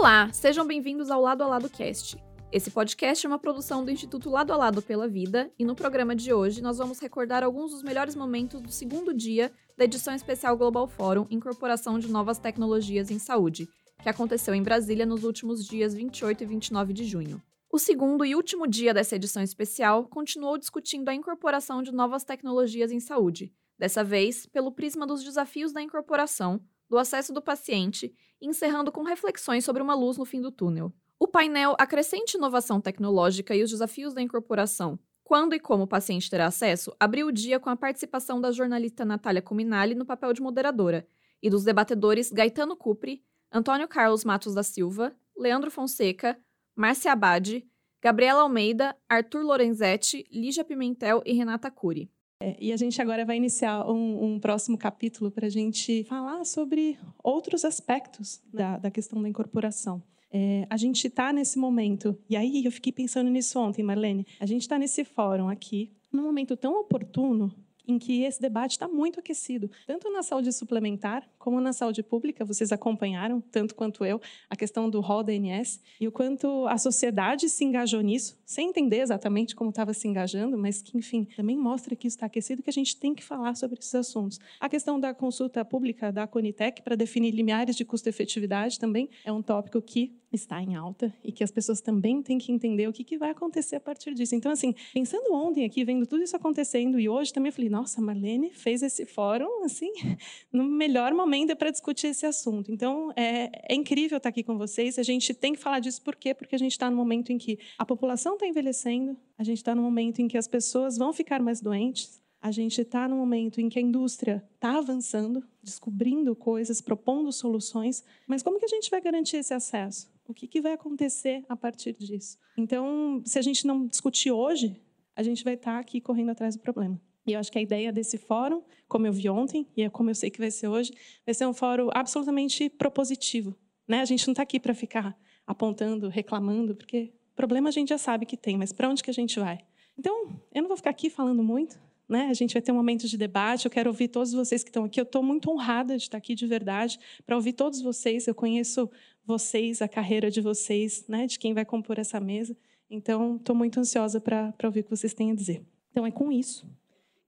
Olá, sejam bem-vindos ao Lado a Lado Cast. Esse podcast é uma produção do Instituto Lado a Lado pela Vida e no programa de hoje nós vamos recordar alguns dos melhores momentos do segundo dia da edição especial Global Forum Incorporação de Novas Tecnologias em Saúde, que aconteceu em Brasília nos últimos dias 28 e 29 de junho. O segundo e último dia dessa edição especial continuou discutindo a incorporação de novas tecnologias em saúde, dessa vez pelo prisma dos desafios da incorporação, do acesso do paciente, encerrando com reflexões sobre uma luz no fim do túnel. O painel A Crescente Inovação Tecnológica e os Desafios da Incorporação quando e como o paciente terá acesso, abriu o dia com a participação da jornalista Natália Cuminali no papel de moderadora e dos debatedores Gaetano Cupri, Antônio Carlos Matos da Silva, Leandro Fonseca, Márcia Abade, Gabriela Almeida, Arthur Lorenzetti, Lígia Pimentel e Renata Cury. É, e a gente agora vai iniciar um, um próximo capítulo para a gente falar sobre outros aspectos da, da questão da incorporação. É, a gente está nesse momento, e aí eu fiquei pensando nisso ontem, Marlene. A gente está nesse fórum aqui, num momento tão oportuno em que esse debate está muito aquecido, tanto na saúde suplementar como na saúde pública. Vocês acompanharam, tanto quanto eu, a questão do rol da ANS e o quanto a sociedade se engajou nisso, sem entender exatamente como estava se engajando, mas que, enfim, também mostra que isso está aquecido, que a gente tem que falar sobre esses assuntos. A questão da consulta pública da Conitec para definir limiares de custo-efetividade também é um tópico que está em alta e que as pessoas também têm que entender o que, que vai acontecer a partir disso. Então, assim, pensando ontem aqui, vendo tudo isso acontecendo e hoje também eu falei, nossa, Marlene fez esse fórum, assim, no melhor momento para discutir esse assunto. Então, é, é incrível estar aqui com vocês. A gente tem que falar disso por quê? Porque a gente está no momento em que a população está envelhecendo, a gente está no momento em que as pessoas vão ficar mais doentes, a gente está no momento em que a indústria está avançando, descobrindo coisas, propondo soluções, mas como que a gente vai garantir esse acesso? O que, que vai acontecer a partir disso? Então, se a gente não discutir hoje, a gente vai estar tá aqui correndo atrás do problema. E eu acho que a ideia desse fórum, como eu vi ontem, e é como eu sei que vai ser hoje, vai ser um fórum absolutamente propositivo. Né? A gente não está aqui para ficar apontando, reclamando, porque problema a gente já sabe que tem, mas para onde que a gente vai? Então, eu não vou ficar aqui falando muito, né? A gente vai ter um momento de debate. Eu quero ouvir todos vocês que estão aqui. Eu estou muito honrada de estar aqui de verdade para ouvir todos vocês. Eu conheço vocês, a carreira de vocês, né? De quem vai compor essa mesa. Então, estou muito ansiosa para ouvir o que vocês têm a dizer. Então, é com isso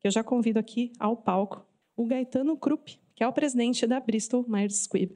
que eu já convido aqui ao palco o Gaetano Krupp, que é o presidente da Bristol Myers Squibb.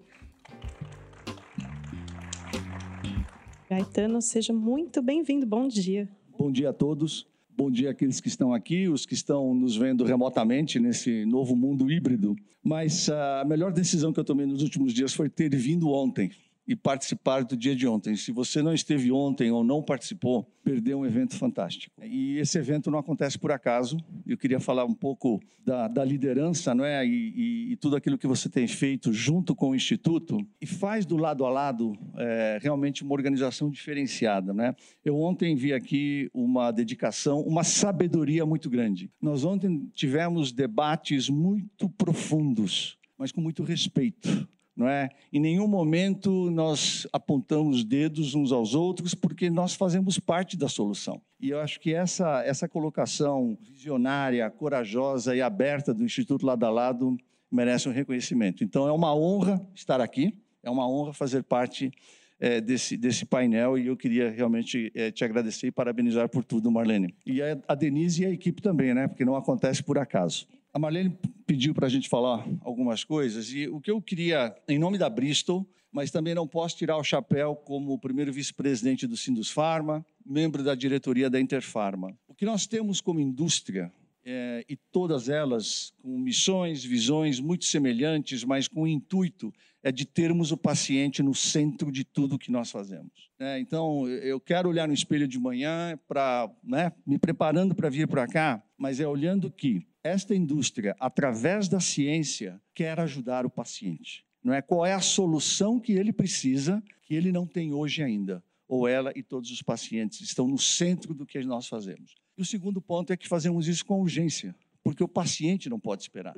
Gaetano, seja muito bem-vindo. Bom dia. Bom dia a todos. Bom dia àqueles que estão aqui, os que estão nos vendo remotamente nesse novo mundo híbrido. Mas a melhor decisão que eu tomei nos últimos dias foi ter vindo ontem e participar do dia de ontem. Se você não esteve ontem ou não participou, perdeu um evento fantástico. E esse evento não acontece por acaso. Eu queria falar um pouco da, da liderança, não é, e, e, e, tudo aquilo que você tem feito junto com o instituto e faz do lado a lado é, realmente uma organização diferenciada, né? Eu ontem vi aqui uma dedicação, uma sabedoria muito grande. Nós ontem tivemos debates muito profundos, mas com muito respeito não é? Em nenhum momento nós apontamos dedos uns aos outros, porque nós fazemos parte da solução. E eu acho que essa, essa colocação visionária, corajosa e aberta do Instituto Lado a Lado merece um reconhecimento. Então é uma honra estar aqui, é uma honra fazer parte é, desse, desse painel e eu queria realmente é, te agradecer e parabenizar por tudo, Marlene. E a, a Denise e a equipe também, né? Porque não acontece por acaso. A Marlene pediu para a gente falar algumas coisas e o que eu queria, em nome da Bristol, mas também não posso tirar o chapéu como primeiro vice-presidente do Sindus Pharma, membro da diretoria da Interpharma. O que nós temos como indústria, é, e todas elas com missões, visões muito semelhantes, mas com o intuito é de termos o paciente no centro de tudo que nós fazemos. É, então, eu quero olhar no espelho de manhã para, né, me preparando para vir para cá, mas é olhando que esta indústria, através da ciência, quer ajudar o paciente. Não é qual é a solução que ele precisa, que ele não tem hoje ainda, ou ela e todos os pacientes estão no centro do que nós fazemos. E o segundo ponto é que fazemos isso com urgência, porque o paciente não pode esperar.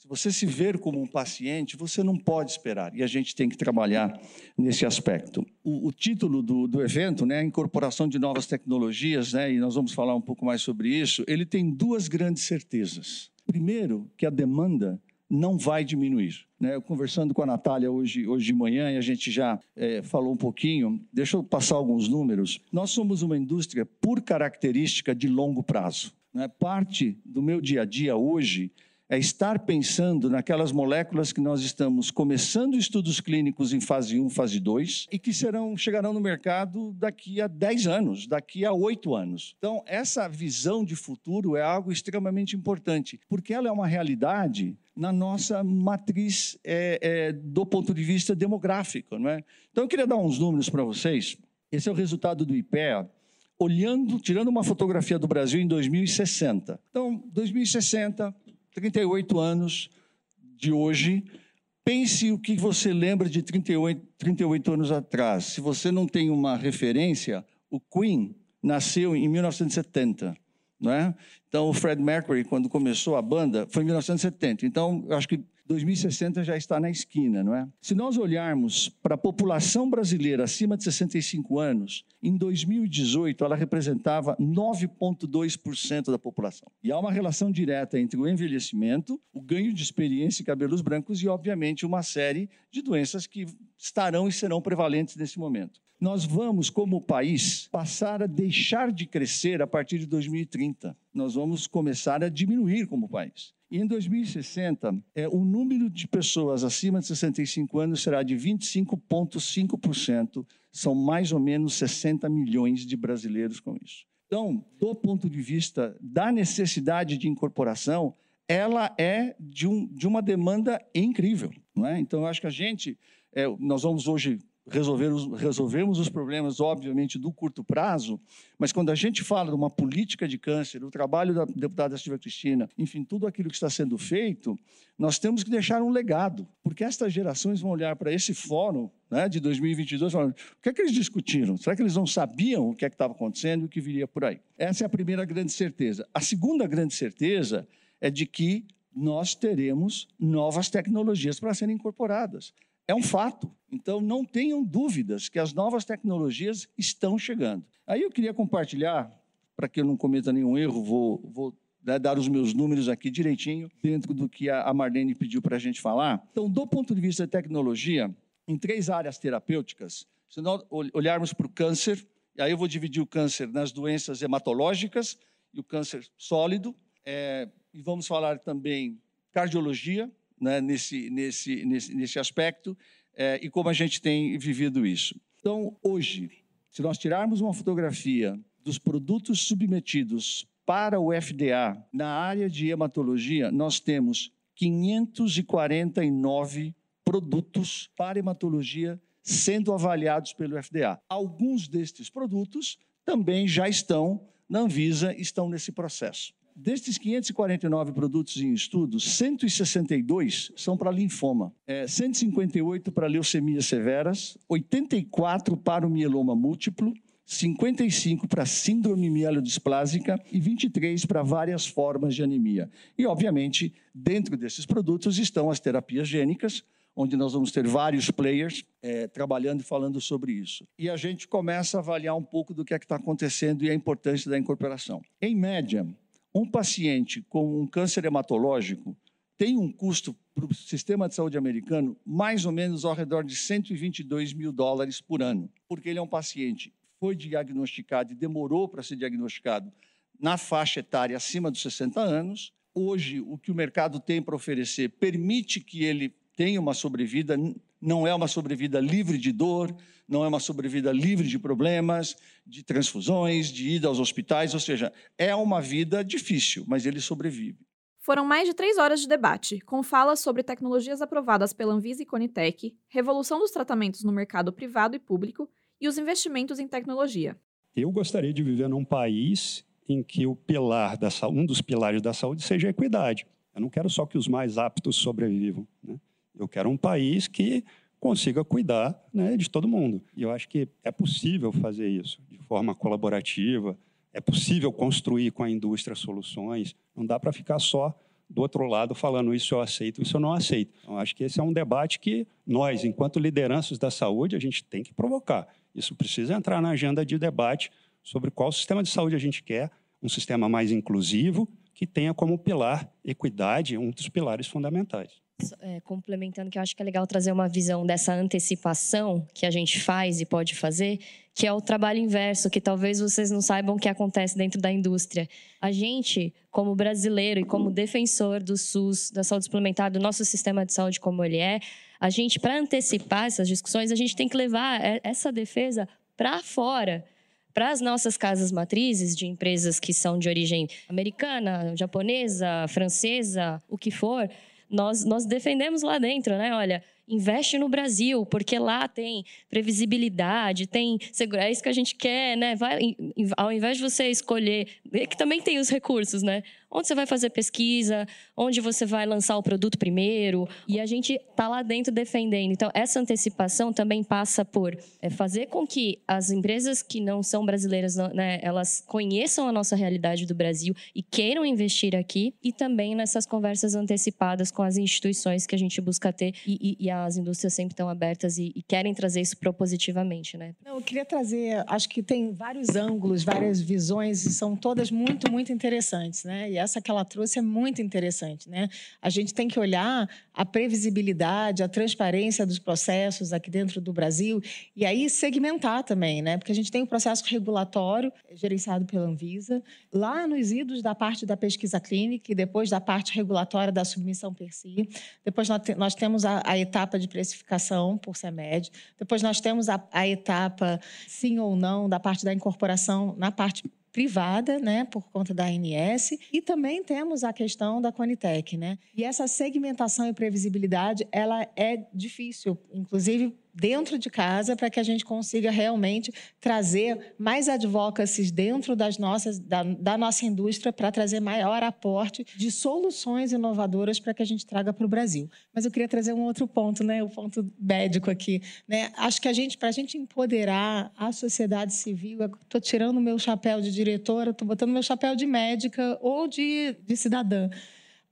Se você se ver como um paciente, você não pode esperar. E a gente tem que trabalhar nesse aspecto. O, o título do, do, evento, né, Incorporação de Novas Tecnologias, né, e nós vamos falar um pouco mais sobre isso, ele tem duas grandes certezas. Primeiro, que a demanda não vai diminuir. Né? Eu conversando com a Natália hoje, hoje de manhã, e a gente já é, falou um pouquinho, deixa eu passar alguns números. Nós somos uma indústria, por característica, de longo prazo. Né? Parte do meu dia a dia hoje é estar pensando naquelas moléculas que nós estamos começando estudos clínicos em fase 1, fase 2 e que serão, chegarão no mercado daqui a 10 anos, daqui a 8 anos. Então, essa visão de futuro é algo extremamente importante, porque ela é uma realidade na nossa matriz é, é, do ponto de vista demográfico. Não é? Então, eu queria dar uns números para vocês. Esse é o resultado do IPEA, olhando, tirando uma fotografia do Brasil em 2060. Então, 2060, 38 anos de hoje, pense o que você lembra de 38, 38 anos atrás. Se você não tem uma referência, o Queen nasceu em 1970. Não é? Então, o Fred Mercury, quando começou a banda, foi em 1970. Então, eu acho que 2060 já está na esquina, não é? Se nós olharmos para a população brasileira acima de 65 anos, em 2018 ela representava 9,2% da população. E há uma relação direta entre o envelhecimento, o ganho de experiência e cabelos brancos e, obviamente, uma série de doenças que estarão e serão prevalentes nesse momento. Nós vamos, como país, passar a deixar de crescer a partir de 2030. Nós vamos começar a diminuir como país. E em 2060, é, o número de pessoas acima de 65 anos será de 25,5%. São mais ou menos 60 milhões de brasileiros com isso. Então, do ponto de vista da necessidade de incorporação, ela é de, um, de uma demanda incrível. Não é? Então, eu acho que a gente, é, nós vamos hoje resolver os, os problemas, obviamente, do curto prazo, mas quando a gente fala de uma política de câncer, o trabalho da deputada Silvia Cristina, enfim, tudo aquilo que está sendo feito, nós temos que deixar um legado, porque estas gerações vão olhar para esse fórum né, de 2022 falando, o que é que eles discutiram? Será que eles não sabiam o que é que estava acontecendo e o que viria por aí? Essa é a primeira grande certeza. A segunda grande certeza é de que nós teremos novas tecnologias para serem incorporadas. É um fato. Então, não tenham dúvidas que as novas tecnologias estão chegando. Aí eu queria compartilhar, para que eu não cometa nenhum erro, vou, vou né, dar os meus números aqui direitinho, dentro do que a Marlene pediu para a gente falar. Então, do ponto de vista da tecnologia, em três áreas terapêuticas, se nós olharmos para o câncer, e aí eu vou dividir o câncer nas doenças hematológicas e o câncer sólido, é, e vamos falar também cardiologia, né, nesse, nesse, nesse, nesse aspecto é, e como a gente tem vivido isso. Então, hoje, se nós tirarmos uma fotografia dos produtos submetidos para o FDA na área de hematologia, nós temos 549 produtos para hematologia sendo avaliados pelo FDA. Alguns destes produtos também já estão na Anvisa, estão nesse processo. Destes 549 produtos em estudo, 162 são para linfoma, é, 158 para leucemias severas, 84 para o mieloma múltiplo, 55 para síndrome mielodisplásica e 23 para várias formas de anemia. E, obviamente, dentro desses produtos estão as terapias gênicas, onde nós vamos ter vários players é, trabalhando e falando sobre isso. E a gente começa a avaliar um pouco do que é que está acontecendo e a importância da incorporação. Em média, um paciente com um câncer hematológico tem um custo para o sistema de saúde americano mais ou menos ao redor de 122 mil dólares por ano, porque ele é um paciente foi diagnosticado e demorou para ser diagnosticado na faixa etária acima dos 60 anos. Hoje, o que o mercado tem para oferecer permite que ele tenha uma sobrevida, não é uma sobrevida livre de dor, não é uma sobrevida livre de problemas, de transfusões, de ida aos hospitais, ou seja, é uma vida difícil, mas ele sobrevive. Foram mais de três horas de debate, com falas sobre tecnologias aprovadas pela Anvisa e Conitec, revolução dos tratamentos no mercado privado e público e os investimentos em tecnologia. Eu gostaria de viver num país em que o pilar da, um dos pilares da saúde seja a equidade. Eu não quero só que os mais aptos sobrevivam. Né? Eu quero um país que consiga cuidar né, de todo mundo. E eu acho que é possível fazer isso de forma colaborativa, é possível construir com a indústria soluções, não dá para ficar só do outro lado falando isso eu aceito, isso eu não aceito. Então, acho que esse é um debate que nós, enquanto lideranças da saúde, a gente tem que provocar. Isso precisa entrar na agenda de debate sobre qual sistema de saúde a gente quer, um sistema mais inclusivo, que tenha como pilar equidade, um dos pilares fundamentais. É, complementando, que eu acho que é legal trazer uma visão dessa antecipação que a gente faz e pode fazer, que é o trabalho inverso, que talvez vocês não saibam que acontece dentro da indústria. A gente, como brasileiro e como defensor do SUS, da saúde suplementar, do nosso sistema de saúde como ele é, a gente, para antecipar essas discussões, a gente tem que levar é, essa defesa para fora para as nossas casas matrizes de empresas que são de origem americana, japonesa, francesa, o que for, nós, nós defendemos lá dentro, né? Olha, investe no Brasil, porque lá tem previsibilidade, tem segurança, é isso que a gente quer, né? Vai, ao invés de você escolher, que também tem os recursos, né? Onde você vai fazer pesquisa, onde você vai lançar o produto primeiro, e a gente está lá dentro defendendo. Então, essa antecipação também passa por é, fazer com que as empresas que não são brasileiras, né, elas conheçam a nossa realidade do Brasil e queiram investir aqui, e também nessas conversas antecipadas com as instituições que a gente busca ter, e, e, e as indústrias sempre estão abertas e, e, querem trazer isso propositivamente, né? Não, eu queria trazer, acho que tem vários ângulos, várias visões, e são todas muito, muito interessantes, né? E essa que ela trouxe é muito interessante, né? A gente tem que olhar a previsibilidade, a transparência dos processos aqui dentro do Brasil e aí segmentar também, né? Porque a gente tem o processo regulatório gerenciado pela Anvisa, lá nos idos da parte da pesquisa clínica e depois da parte regulatória da submissão per si. Depois nós temos a, a etapa de precificação por CEMED. Depois nós temos a, a etapa sim ou não da parte da incorporação na parte privada, né, por conta da ANS, e também temos a questão da Conitec, né? E essa segmentação e previsibilidade, ela é difícil, inclusive dentro de casa para que a gente consiga realmente trazer mais advocacies dentro das nossas, da, da nossa indústria para trazer maior aporte de soluções inovadoras para que a gente traga para o Brasil. Mas eu queria trazer um outro ponto, né, o ponto médico aqui. Né? Acho que a gente, para a gente empoderar a sociedade civil, estou tirando meu chapéu de diretora, estou botando meu chapéu de médica ou de, de cidadã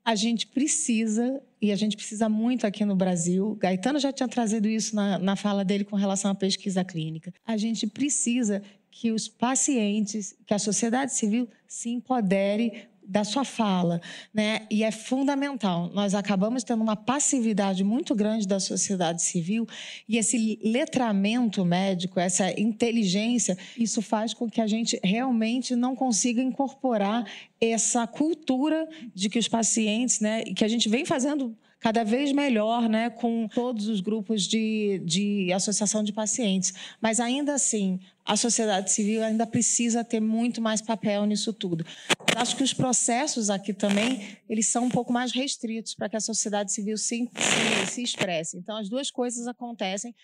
a gente precisa, e a gente precisa muito aqui no Brasil, Gaetano já tinha trazido isso na, na fala dele com relação à pesquisa clínica, a gente precisa que os pacientes, que a sociedade civil se empodere da sua fala, né? E é fundamental. Nós acabamos tendo uma passividade muito grande da sociedade civil e esse letramento médico, essa inteligência, isso faz com que a gente realmente não consiga incorporar essa cultura de que os pacientes, né, que a gente vem fazendo cada vez melhor né, com todos os grupos de, de associação de pacientes. Mas ainda assim, a sociedade civil ainda precisa ter muito mais papel nisso tudo. Acho que os processos aqui também eles são um pouco mais restritos para que a sociedade civil se, se, se expresse. Então, as duas coisas acontecem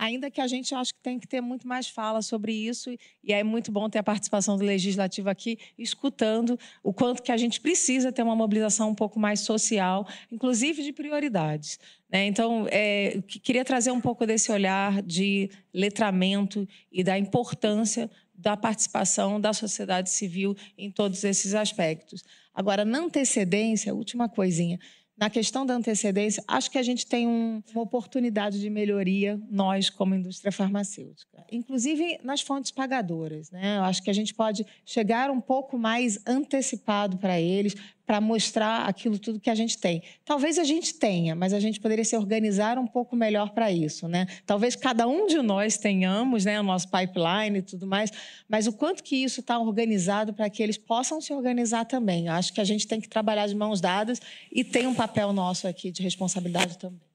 ainda que a gente acho que tem que ter muito mais fala sobre isso e é muito bom ter a participação do legislativo aqui escutando o quanto que a gente precisa ter uma mobilização um pouco mais social, inclusive de prioridades. Né? Então, é, queria trazer um pouco desse olhar de letramento e da importância da participação da sociedade civil em todos esses aspectos. Agora, na antecedência, última coisinha, na questão da antecedência, acho que a gente tem um, uma oportunidade de melhoria, nós, como indústria farmacêutica, inclusive nas fontes pagadoras. Né? Eu acho que a gente pode chegar um pouco mais antecipado para eles, para mostrar aquilo tudo que a gente tem. Talvez a gente tenha, mas a gente poderia se organizar um pouco melhor para isso, né? Talvez cada um de nós tenhamos, né, o nosso pipeline e tudo mais, mas o quanto que isso está organizado para que eles possam se organizar também. Eu acho que a gente tem que trabalhar de mãos dadas e tem um papel nosso aqui de responsabilidade também.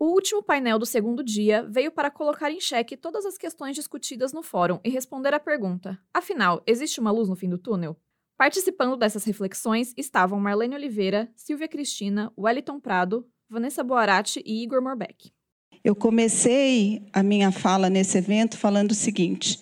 O último painel do segundo dia veio para colocar em xeque todas as questões discutidas no fórum e responder à pergunta: afinal, existe uma luz no fim do túnel? Participando dessas reflexões estavam Marlene Oliveira, Silvia Cristina, Wellington Prado, Vanessa Boarati e Igor Morbeck. Eu comecei a minha fala nesse evento falando o seguinte: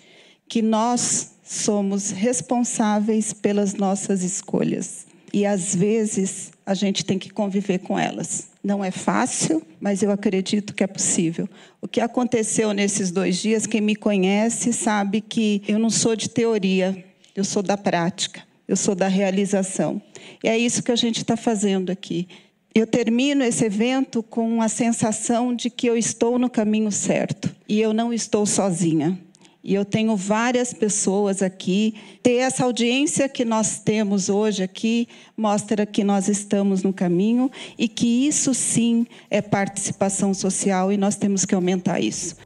que nós somos responsáveis pelas nossas escolhas e às vezes a gente tem que conviver com elas. Não é fácil, mas eu acredito que é possível. O que aconteceu nesses dois dias, quem me conhece sabe que eu não sou de teoria, eu sou da prática eu sou da realização. E é isso que a gente está fazendo aqui. Eu termino esse evento com a sensação de que eu estou no caminho certo e eu não estou sozinha. e eu tenho várias pessoas aqui. Ter essa audiência que nós temos hoje aqui mostra que nós estamos no caminho e que isso sim é participação social e nós temos que aumentar isso.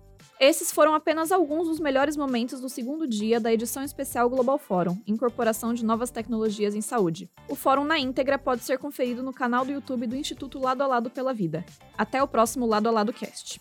Esses foram apenas alguns dos melhores momentos do segundo dia da edição especial Global Fórum, Incorporação de Novas Tecnologias em Saúde. O fórum na íntegra pode ser conferido no canal do YouTube do Instituto Lado a Lado pela Vida. Até o próximo Lado a Lado Cast.